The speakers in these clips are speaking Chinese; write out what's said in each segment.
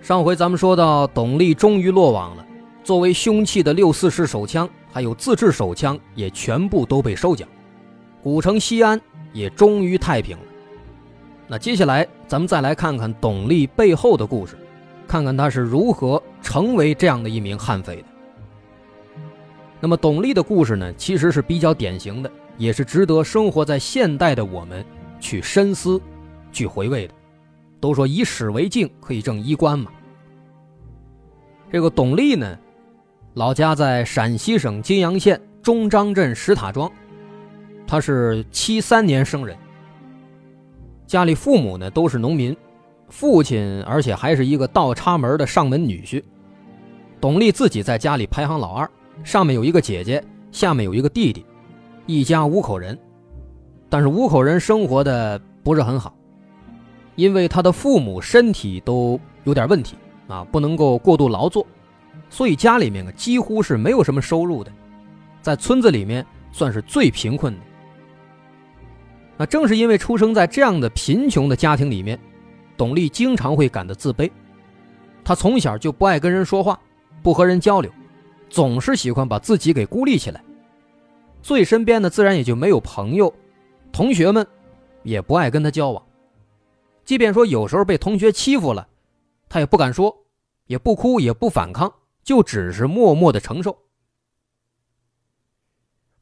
上回咱们说到，董力终于落网了。作为凶器的六四式手枪，还有自制手枪，也全部都被收缴。古城西安也终于太平了。那接下来，咱们再来看看董力背后的故事，看看他是如何成为这样的一名悍匪的。那么，董力的故事呢，其实是比较典型的，也是值得生活在现代的我们去深思、去回味的。都说以史为镜，可以正衣冠嘛。这个董力呢，老家在陕西省金阳县中张镇石塔庄，他是七三年生人，家里父母呢都是农民，父亲而且还是一个倒插门的上门女婿。董力自己在家里排行老二。上面有一个姐姐，下面有一个弟弟，一家五口人。但是五口人生活的不是很好，因为他的父母身体都有点问题啊，不能够过度劳作，所以家里面啊几乎是没有什么收入的，在村子里面算是最贫困的。那正是因为出生在这样的贫穷的家庭里面，董力经常会感到自卑，他从小就不爱跟人说话，不和人交流。总是喜欢把自己给孤立起来，所以身边呢自然也就没有朋友，同学们也不爱跟他交往。即便说有时候被同学欺负了，他也不敢说，也不哭，也不反抗，就只是默默的承受。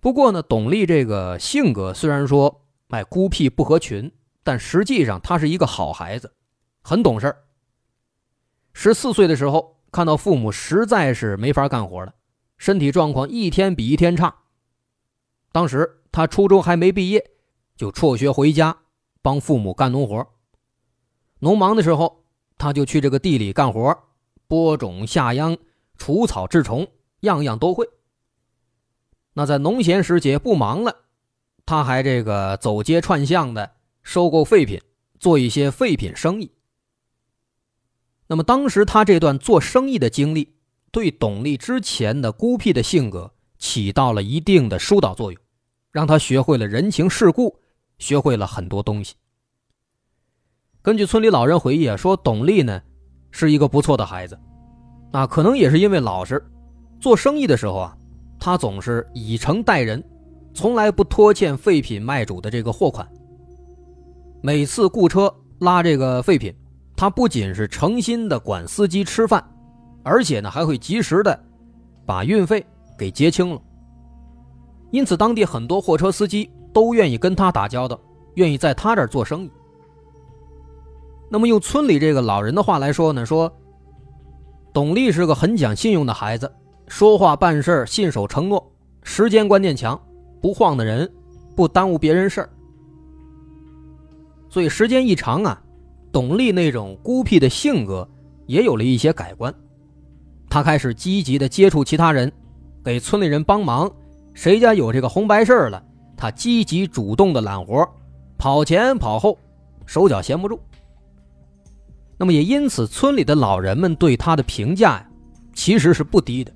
不过呢，董力这个性格虽然说哎孤僻不合群，但实际上他是一个好孩子，很懂事十四岁的时候，看到父母实在是没法干活了。身体状况一天比一天差。当时他初中还没毕业，就辍学回家帮父母干农活。农忙的时候，他就去这个地里干活，播种、下秧、除草、治虫，样样都会。那在农闲时节不忙了，他还这个走街串巷的收购废品，做一些废品生意。那么当时他这段做生意的经历。对董力之前的孤僻的性格起到了一定的疏导作用，让他学会了人情世故，学会了很多东西。根据村里老人回忆啊，说董力呢是一个不错的孩子，啊，可能也是因为老实。做生意的时候啊，他总是以诚待人，从来不拖欠废品卖主的这个货款。每次雇车拉这个废品，他不仅是诚心的管司机吃饭。而且呢，还会及时的把运费给结清了。因此，当地很多货车司机都愿意跟他打交道，愿意在他这儿做生意。那么，用村里这个老人的话来说呢，说董力是个很讲信用的孩子，说话办事信守承诺，时间观念强，不晃的人，不耽误别人事儿。所以，时间一长啊，董力那种孤僻的性格也有了一些改观。他开始积极的接触其他人，给村里人帮忙，谁家有这个红白事儿了，他积极主动的揽活，跑前跑后，手脚闲不住。那么也因此，村里的老人们对他的评价呀，其实是不低的。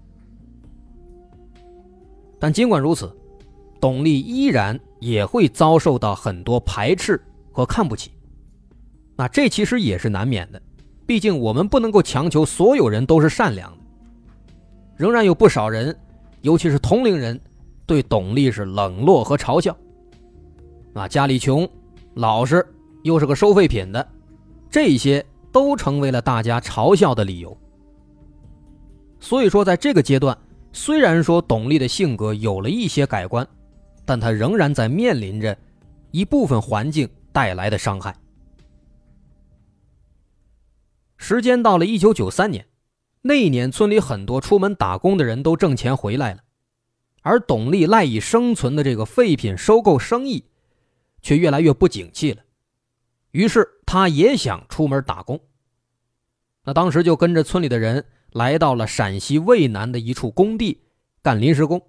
但尽管如此，董力依然也会遭受到很多排斥和看不起，那这其实也是难免的，毕竟我们不能够强求所有人都是善良的。仍然有不少人，尤其是同龄人，对董力是冷落和嘲笑。啊，家里穷，老实，又是个收废品的，这些都成为了大家嘲笑的理由。所以说，在这个阶段，虽然说董力的性格有了一些改观，但他仍然在面临着一部分环境带来的伤害。时间到了一九九三年。那一年，村里很多出门打工的人都挣钱回来了，而董力赖以生存的这个废品收购生意，却越来越不景气了。于是，他也想出门打工。那当时就跟着村里的人来到了陕西渭南的一处工地干临时工。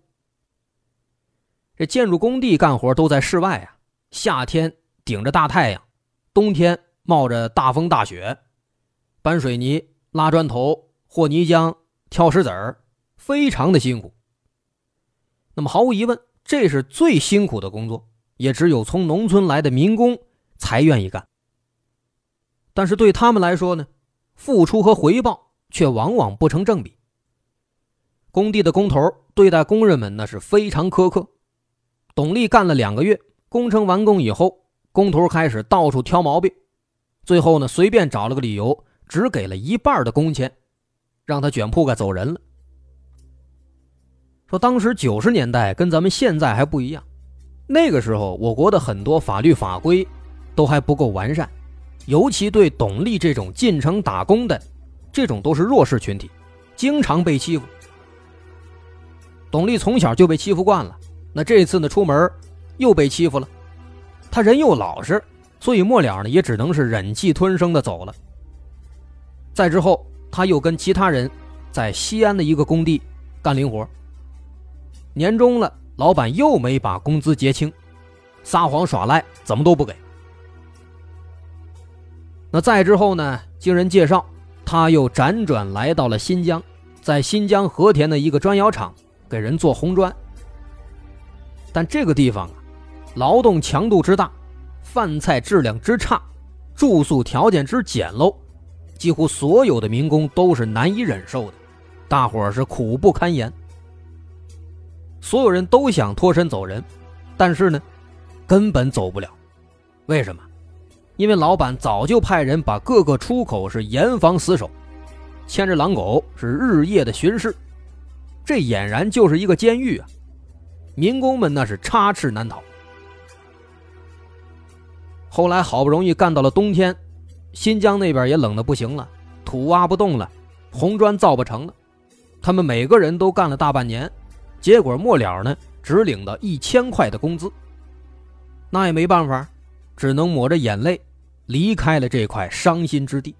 这建筑工地干活都在室外啊，夏天顶着大太阳，冬天冒着大风大雪，搬水泥、拉砖头、和泥浆、挑石子儿，非常的辛苦。那么毫无疑问，这是最辛苦的工作，也只有从农村来的民工才愿意干。但是对他们来说呢，付出和回报却往往不成正比。工地的工头对待工人们那是非常苛刻。董力干了两个月，工程完工以后，工头开始到处挑毛病，最后呢，随便找了个理由，只给了一半的工钱，让他卷铺盖走人了。说当时九十年代跟咱们现在还不一样，那个时候我国的很多法律法规都还不够完善，尤其对董力这种进城打工的，这种都是弱势群体，经常被欺负。董力从小就被欺负惯了。那这次呢，出门又被欺负了，他人又老实，所以末了呢，也只能是忍气吞声的走了。再之后，他又跟其他人在西安的一个工地干零活。年终了，老板又没把工资结清，撒谎耍赖，怎么都不给。那再之后呢，经人介绍，他又辗转来到了新疆，在新疆和田的一个砖窑厂给人做红砖。但这个地方啊，劳动强度之大，饭菜质量之差，住宿条件之简陋，几乎所有的民工都是难以忍受的，大伙儿是苦不堪言。所有人都想脱身走人，但是呢，根本走不了。为什么？因为老板早就派人把各个出口是严防死守，牵着狼狗是日夜的巡视，这俨然就是一个监狱啊！民工们那是插翅难逃。后来好不容易干到了冬天，新疆那边也冷的不行了，土挖不动了，红砖造不成了。他们每个人都干了大半年，结果末了呢，只领到一千块的工资。那也没办法，只能抹着眼泪离开了这块伤心之地。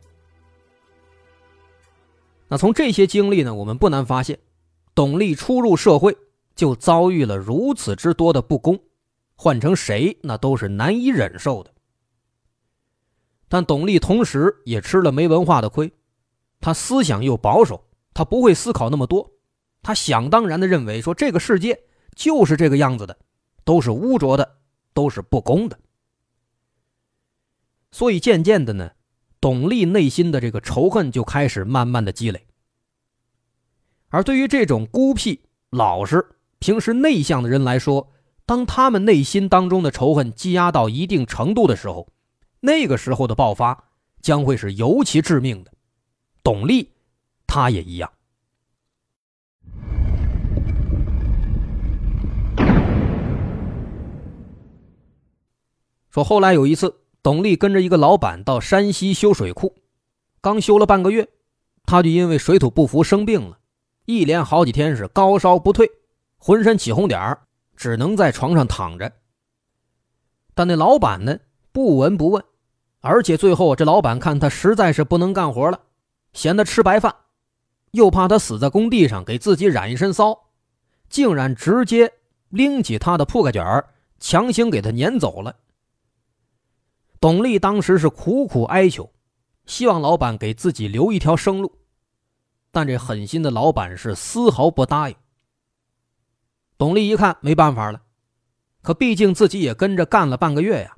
那从这些经历呢，我们不难发现，董力初入社会。就遭遇了如此之多的不公，换成谁那都是难以忍受的。但董力同时也吃了没文化的亏，他思想又保守，他不会思考那么多，他想当然的认为说这个世界就是这个样子的，都是污浊的，都是不公的。所以渐渐的呢，董力内心的这个仇恨就开始慢慢的积累。而对于这种孤僻老实。平时内向的人来说，当他们内心当中的仇恨积压到一定程度的时候，那个时候的爆发将会是尤其致命的。董力，他也一样。说后来有一次，董力跟着一个老板到山西修水库，刚修了半个月，他就因为水土不服生病了，一连好几天是高烧不退。浑身起红点儿，只能在床上躺着。但那老板呢，不闻不问，而且最后这老板看他实在是不能干活了，嫌他吃白饭，又怕他死在工地上给自己染一身骚，竟然直接拎起他的铺盖卷儿，强行给他撵走了。董丽当时是苦苦哀求，希望老板给自己留一条生路，但这狠心的老板是丝毫不答应。董丽一看没办法了，可毕竟自己也跟着干了半个月呀，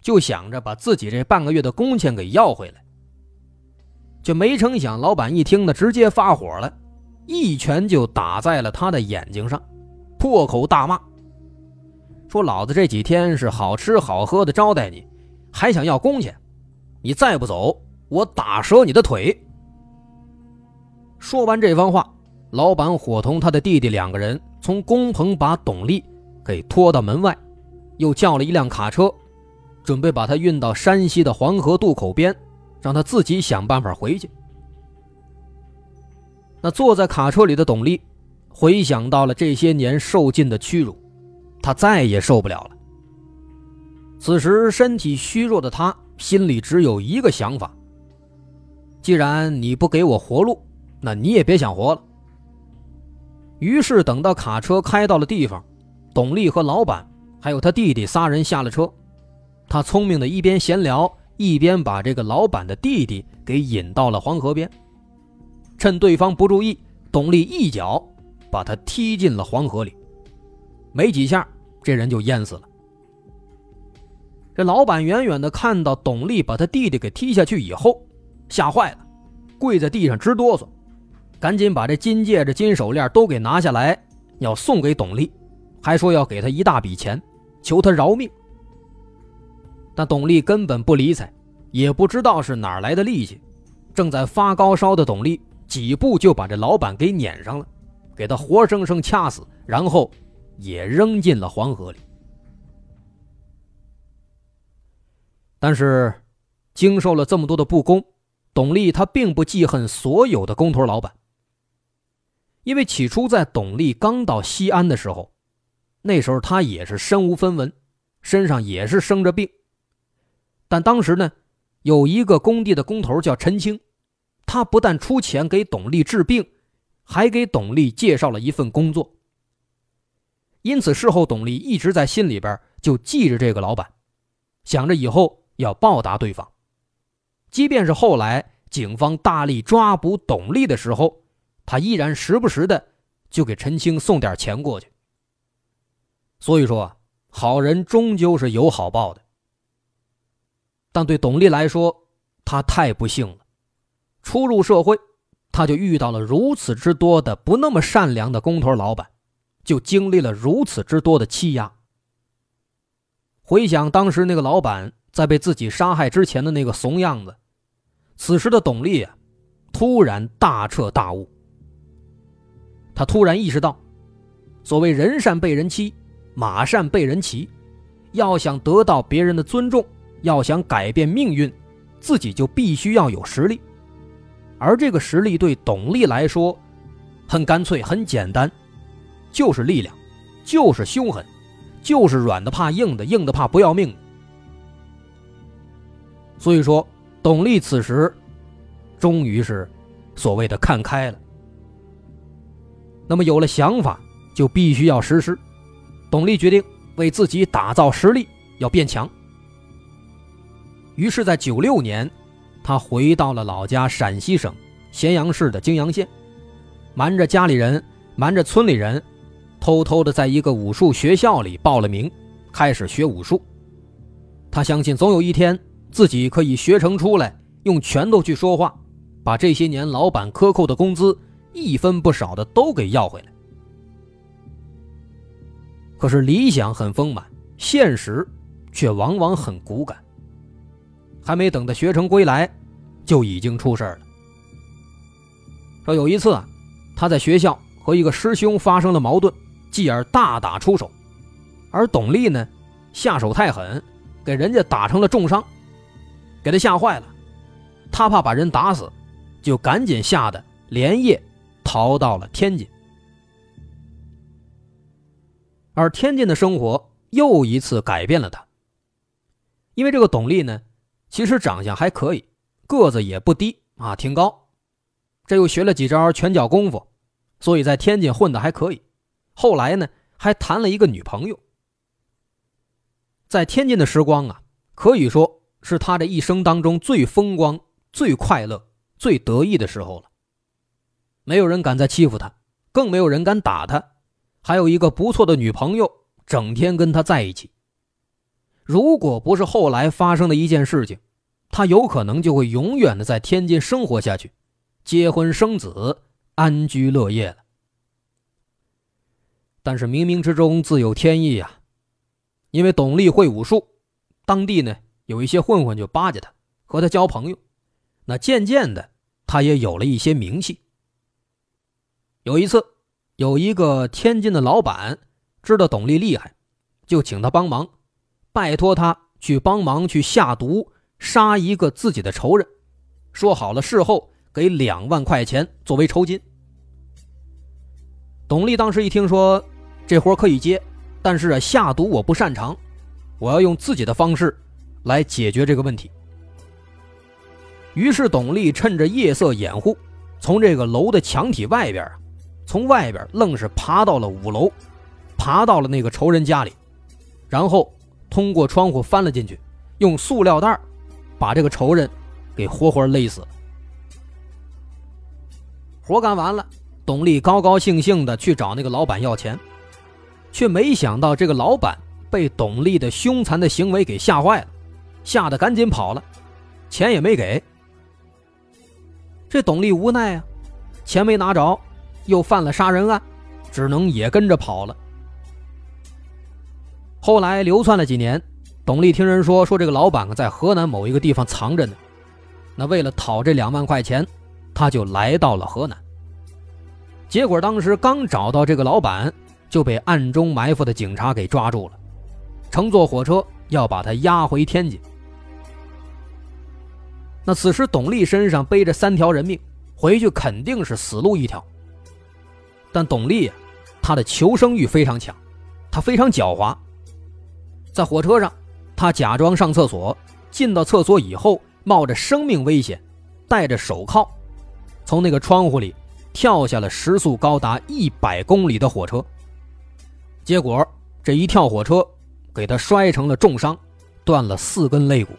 就想着把自己这半个月的工钱给要回来。就没成想，老板一听呢，直接发火了，一拳就打在了他的眼睛上，破口大骂：“说老子这几天是好吃好喝的招待你，还想要工钱？你再不走，我打折你的腿！”说完这番话，老板伙同他的弟弟两个人。从工棚把董力给拖到门外，又叫了一辆卡车，准备把他运到山西的黄河渡口边，让他自己想办法回去。那坐在卡车里的董力，回想到了这些年受尽的屈辱，他再也受不了了。此时身体虚弱的他，心里只有一个想法：既然你不给我活路，那你也别想活了。于是等到卡车开到了地方，董丽和老板还有他弟弟仨人下了车，他聪明的一边闲聊，一边把这个老板的弟弟给引到了黄河边，趁对方不注意，董丽一脚把他踢进了黄河里，没几下，这人就淹死了。这老板远远的看到董丽把他弟弟给踢下去以后，吓坏了，跪在地上直哆嗦，赶紧把这金戒指、金手链都给拿下来，要送给董丽，还说要给他一大笔钱，求他饶命。但董丽根本不理睬，也不知道是哪来的力气，正在发高烧的董丽几步就把这老板给撵上了，给他活生生掐死，然后也扔进了黄河里。但是，经受了这么多的不公，董丽他并不记恨所有的工头老板。因为起初在董丽刚到西安的时候，那时候他也是身无分文，身上也是生着病。但当时呢，有一个工地的工头叫陈青，他不但出钱给董丽治病，还给董丽介绍了一份工作。因此，事后董丽一直在心里边就记着这个老板，想着以后。要报答对方，即便是后来警方大力抓捕董丽的时候，他依然时不时的就给陈青送点钱过去。所以说，好人终究是有好报的。但对董丽来说，他太不幸了。初入社会，他就遇到了如此之多的不那么善良的工头老板，就经历了如此之多的欺压。回想当时那个老板。在被自己杀害之前的那个怂样子，此时的董丽啊，突然大彻大悟。他突然意识到，所谓人善被人欺，马善被人骑，要想得到别人的尊重，要想改变命运，自己就必须要有实力。而这个实力对董丽来说，很干脆，很简单，就是力量，就是凶狠，就是软的怕硬的，硬的怕不要命。所以说，董丽此时终于是所谓的看开了。那么有了想法，就必须要实施。董丽决定为自己打造实力，要变强。于是，在九六年，他回到了老家陕西省咸阳市的泾阳县，瞒着家里人，瞒着村里人，偷偷的在一个武术学校里报了名，开始学武术。他相信，总有一天。自己可以学成出来，用拳头去说话，把这些年老板克扣的工资一分不少的都给要回来。可是理想很丰满，现实却往往很骨感。还没等他学成归来，就已经出事了。说有一次啊，他在学校和一个师兄发生了矛盾，继而大打出手，而董丽呢，下手太狠，给人家打成了重伤。给他吓坏了，他怕把人打死，就赶紧吓得连夜逃到了天津。而天津的生活又一次改变了他，因为这个董丽呢，其实长相还可以，个子也不低啊，挺高。这又学了几招拳脚功夫，所以在天津混的还可以。后来呢，还谈了一个女朋友。在天津的时光啊，可以说。是他这一生当中最风光、最快乐、最得意的时候了。没有人敢再欺负他，更没有人敢打他，还有一个不错的女朋友，整天跟他在一起。如果不是后来发生的一件事情，他有可能就会永远的在天津生活下去，结婚生子，安居乐业了。但是冥冥之中自有天意呀，因为董丽会武术，当地呢。有一些混混就巴结他，和他交朋友，那渐渐的，他也有了一些名气。有一次，有一个天津的老板知道董丽厉害，就请他帮忙，拜托他去帮忙去下毒杀一个自己的仇人，说好了事后给两万块钱作为酬金。董丽当时一听说这活可以接，但是下毒我不擅长，我要用自己的方式。来解决这个问题。于是董丽趁着夜色掩护，从这个楼的墙体外边啊，从外边愣是爬到了五楼，爬到了那个仇人家里，然后通过窗户翻了进去，用塑料袋把这个仇人给活活勒死了。活干完了，董丽高高兴兴的去找那个老板要钱，却没想到这个老板被董丽的凶残的行为给吓坏了，吓得赶紧跑了，钱也没给。这董丽无奈啊，钱没拿着，又犯了杀人案，只能也跟着跑了。后来流窜了几年，董丽听人说，说这个老板在河南某一个地方藏着呢，那为了讨这两万块钱。他就来到了河南，结果当时刚找到这个老板，就被暗中埋伏的警察给抓住了，乘坐火车要把他押回天津。那此时董丽身上背着三条人命，回去肯定是死路一条。但董丽啊，他的求生欲非常强，他非常狡猾。在火车上，他假装上厕所，进到厕所以后，冒着生命危险，戴着手铐。从那个窗户里跳下了时速高达一百公里的火车，结果这一跳火车给他摔成了重伤，断了四根肋骨。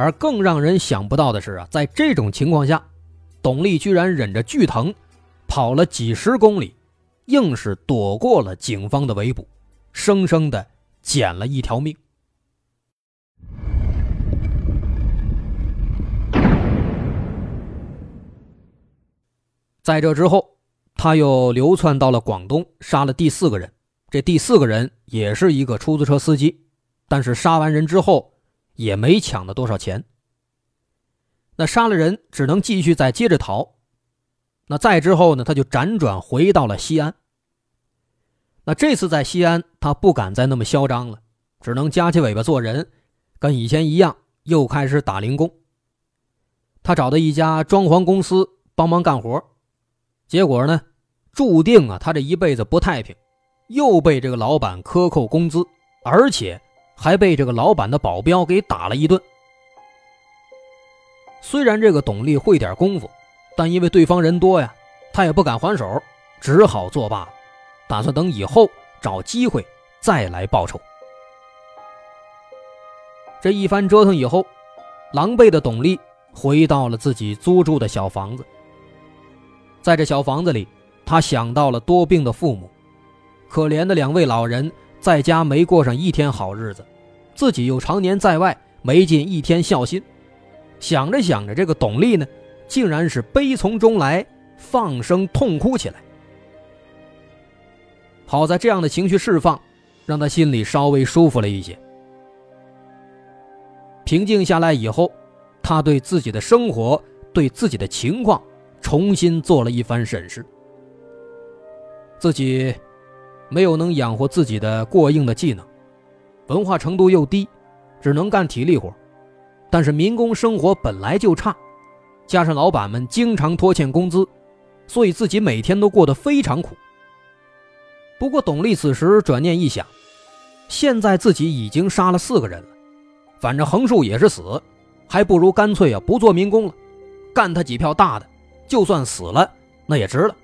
而更让人想不到的是啊，在这种情况下，董丽居然忍着剧疼，跑了几十公里，硬是躲过了警方的围捕，生生的捡了一条命。在这之后，他又流窜到了广东，杀了第四个人。这第四个人也是一个出租车司机，但是杀完人之后也没抢到多少钱。那杀了人，只能继续再接着逃。那再之后呢，他就辗转回到了西安。那这次在西安，他不敢再那么嚣张了，只能夹起尾巴做人，跟以前一样，又开始打零工。他找的一家装潢公司帮忙干活。结果呢，注定啊，他这一辈子不太平，又被这个老板克扣工资，而且还被这个老板的保镖给打了一顿。虽然这个董丽会点功夫，但因为对方人多呀，他也不敢还手，只好作罢，打算等以后找机会再来报仇。这一番折腾以后，狼狈的董丽回到了自己租住的小房子。在这小房子里，他想到了多病的父母，可怜的两位老人在家没过上一天好日子，自己又常年在外没尽一天孝心。想着想着，这个董丽呢，竟然是悲从中来，放声痛哭起来。好在这样的情绪释放，让他心里稍微舒服了一些。平静下来以后，他对自己的生活，对自己的情况。重新做了一番审视，自己没有能养活自己的过硬的技能，文化程度又低，只能干体力活。但是民工生活本来就差，加上老板们经常拖欠工资，所以自己每天都过得非常苦。不过董丽此时转念一想，现在自己已经杀了四个人了，反正横竖也是死，还不如干脆啊不做民工了，干他几票大的。就算死了，那也值了。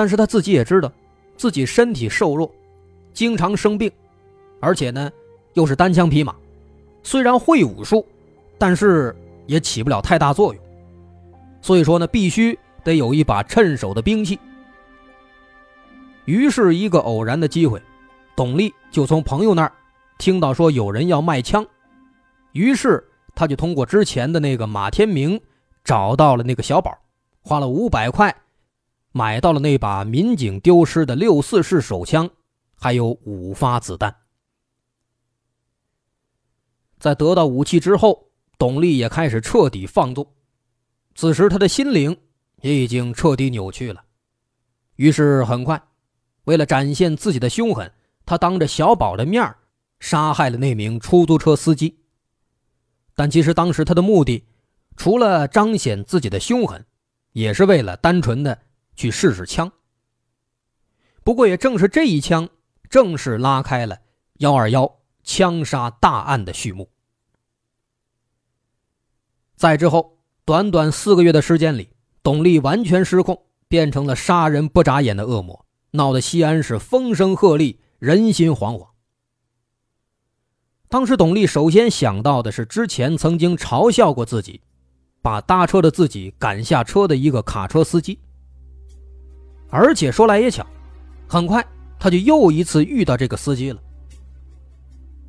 但是他自己也知道，自己身体瘦弱，经常生病，而且呢，又是单枪匹马，虽然会武术，但是也起不了太大作用。所以说呢，必须得有一把趁手的兵器。于是，一个偶然的机会，董丽就从朋友那儿听到说有人要卖枪，于是他就通过之前的那个马天明。找到了那个小宝，花了五百块，买到了那把民警丢失的六四式手枪，还有五发子弹。在得到武器之后，董丽也开始彻底放纵。此时他的心灵也已经彻底扭曲了。于是很快，为了展现自己的凶狠，他当着小宝的面杀害了那名出租车司机。但其实当时他的目的。除了彰显自己的凶狠，也是为了单纯的去试试枪。不过，也正是这一枪，正式拉开了幺二幺枪杀大案的序幕。在之后，短短四个月的时间里，董力完全失控，变成了杀人不眨眼的恶魔，闹得西安是风声鹤唳，人心惶惶。当时，董力首先想到的是之前曾经嘲笑过自己，把搭车的自己赶下车的一个卡车司机。而且说来也巧，很快他就又一次遇到这个司机了。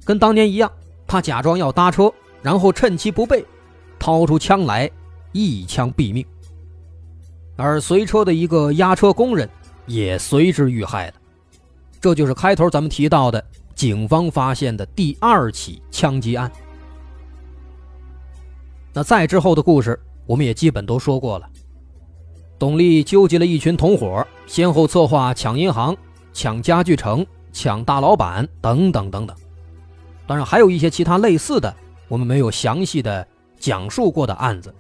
跟当年一样，他假装要搭车，然后趁其不备。掏出枪来，一枪毙命。而随车的一个押车工人也随之遇害了。这就是开头咱们提到的警方发现的第二起枪击案。那再之后的故事，我们也基本都说过了。董力纠集了一群同伙，先后策划抢银行、抢家具城、抢大老板等等等等。当然，还有一些其他类似的，我们没有详细的。讲述过的案子，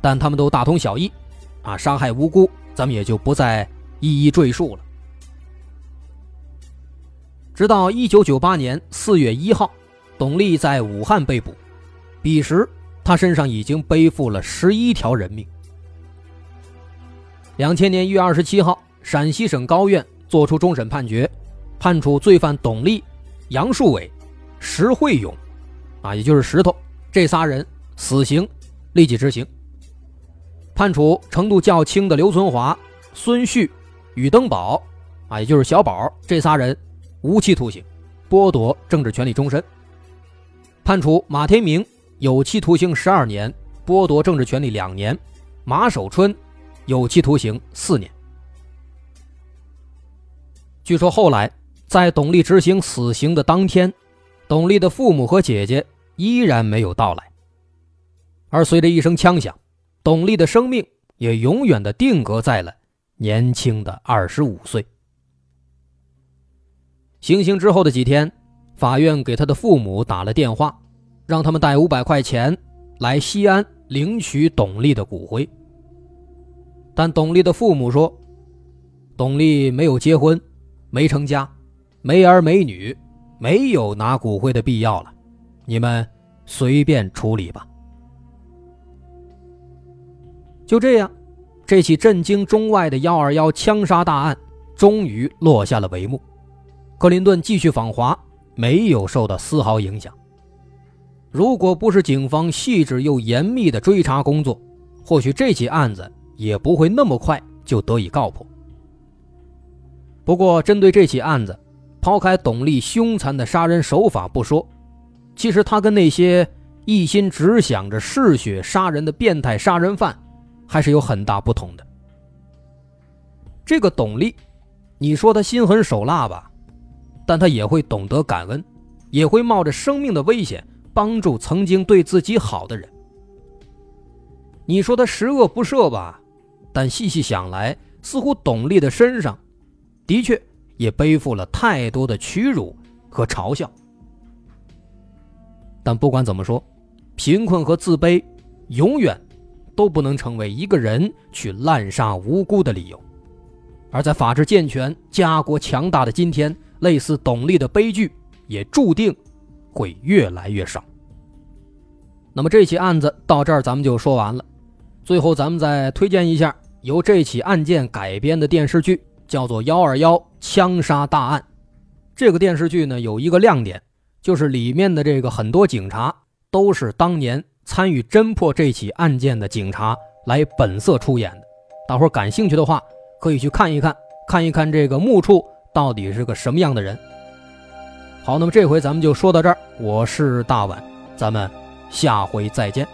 但他们都大同小异，啊，伤害无辜，咱们也就不再一一赘述了。直到一九九八年四月一号，董力在武汉被捕，彼时他身上已经背负了十一条人命。两千年一月二十七号，陕西省高院作出终审判决，判处罪犯董立、杨树伟、石慧勇，啊，也就是石头这仨人。死刑立即执行，判处程度较轻的刘存华、孙旭、宇登宝，啊，也就是小宝这仨人无期徒刑，剥夺政治权利终身；判处马天明有期徒刑十二年，剥夺政治权利两年；马守春有期徒刑四年。据说后来在董力执行死刑的当天，董力的父母和姐姐依然没有到来。而随着一声枪响，董力的生命也永远的定格在了年轻的二十五岁。行刑之后的几天，法院给他的父母打了电话，让他们带五百块钱来西安领取董力的骨灰。但董丽的父母说，董丽没有结婚，没成家，没儿没女，没有拿骨灰的必要了，你们随便处理吧。就这样，这起震惊中外的“幺二幺”枪杀大案终于落下了帷幕。克林顿继续访华，没有受到丝毫影响。如果不是警方细致又严密的追查工作，或许这起案子也不会那么快就得以告破。不过，针对这起案子，抛开董力凶残的杀人手法不说，其实他跟那些一心只想着嗜血杀人的变态杀人犯。还是有很大不同的。这个董力，你说他心狠手辣吧，但他也会懂得感恩，也会冒着生命的危险帮助曾经对自己好的人。你说他十恶不赦吧，但细细想来，似乎董丽的身上，的确也背负了太多的屈辱和嘲笑。但不管怎么说，贫困和自卑永远。都不能成为一个人去滥杀无辜的理由，而在法治健全、家国强大的今天，类似董丽的悲剧也注定会越来越少。那么这起案子到这儿咱们就说完了，最后咱们再推荐一下由这起案件改编的电视剧，叫做《幺二幺枪杀大案》。这个电视剧呢有一个亮点，就是里面的这个很多警察都是当年。参与侦破这起案件的警察来本色出演的，大伙感兴趣的话，可以去看一看，看一看这个木处到底是个什么样的人。好，那么这回咱们就说到这儿，我是大碗，咱们下回再见。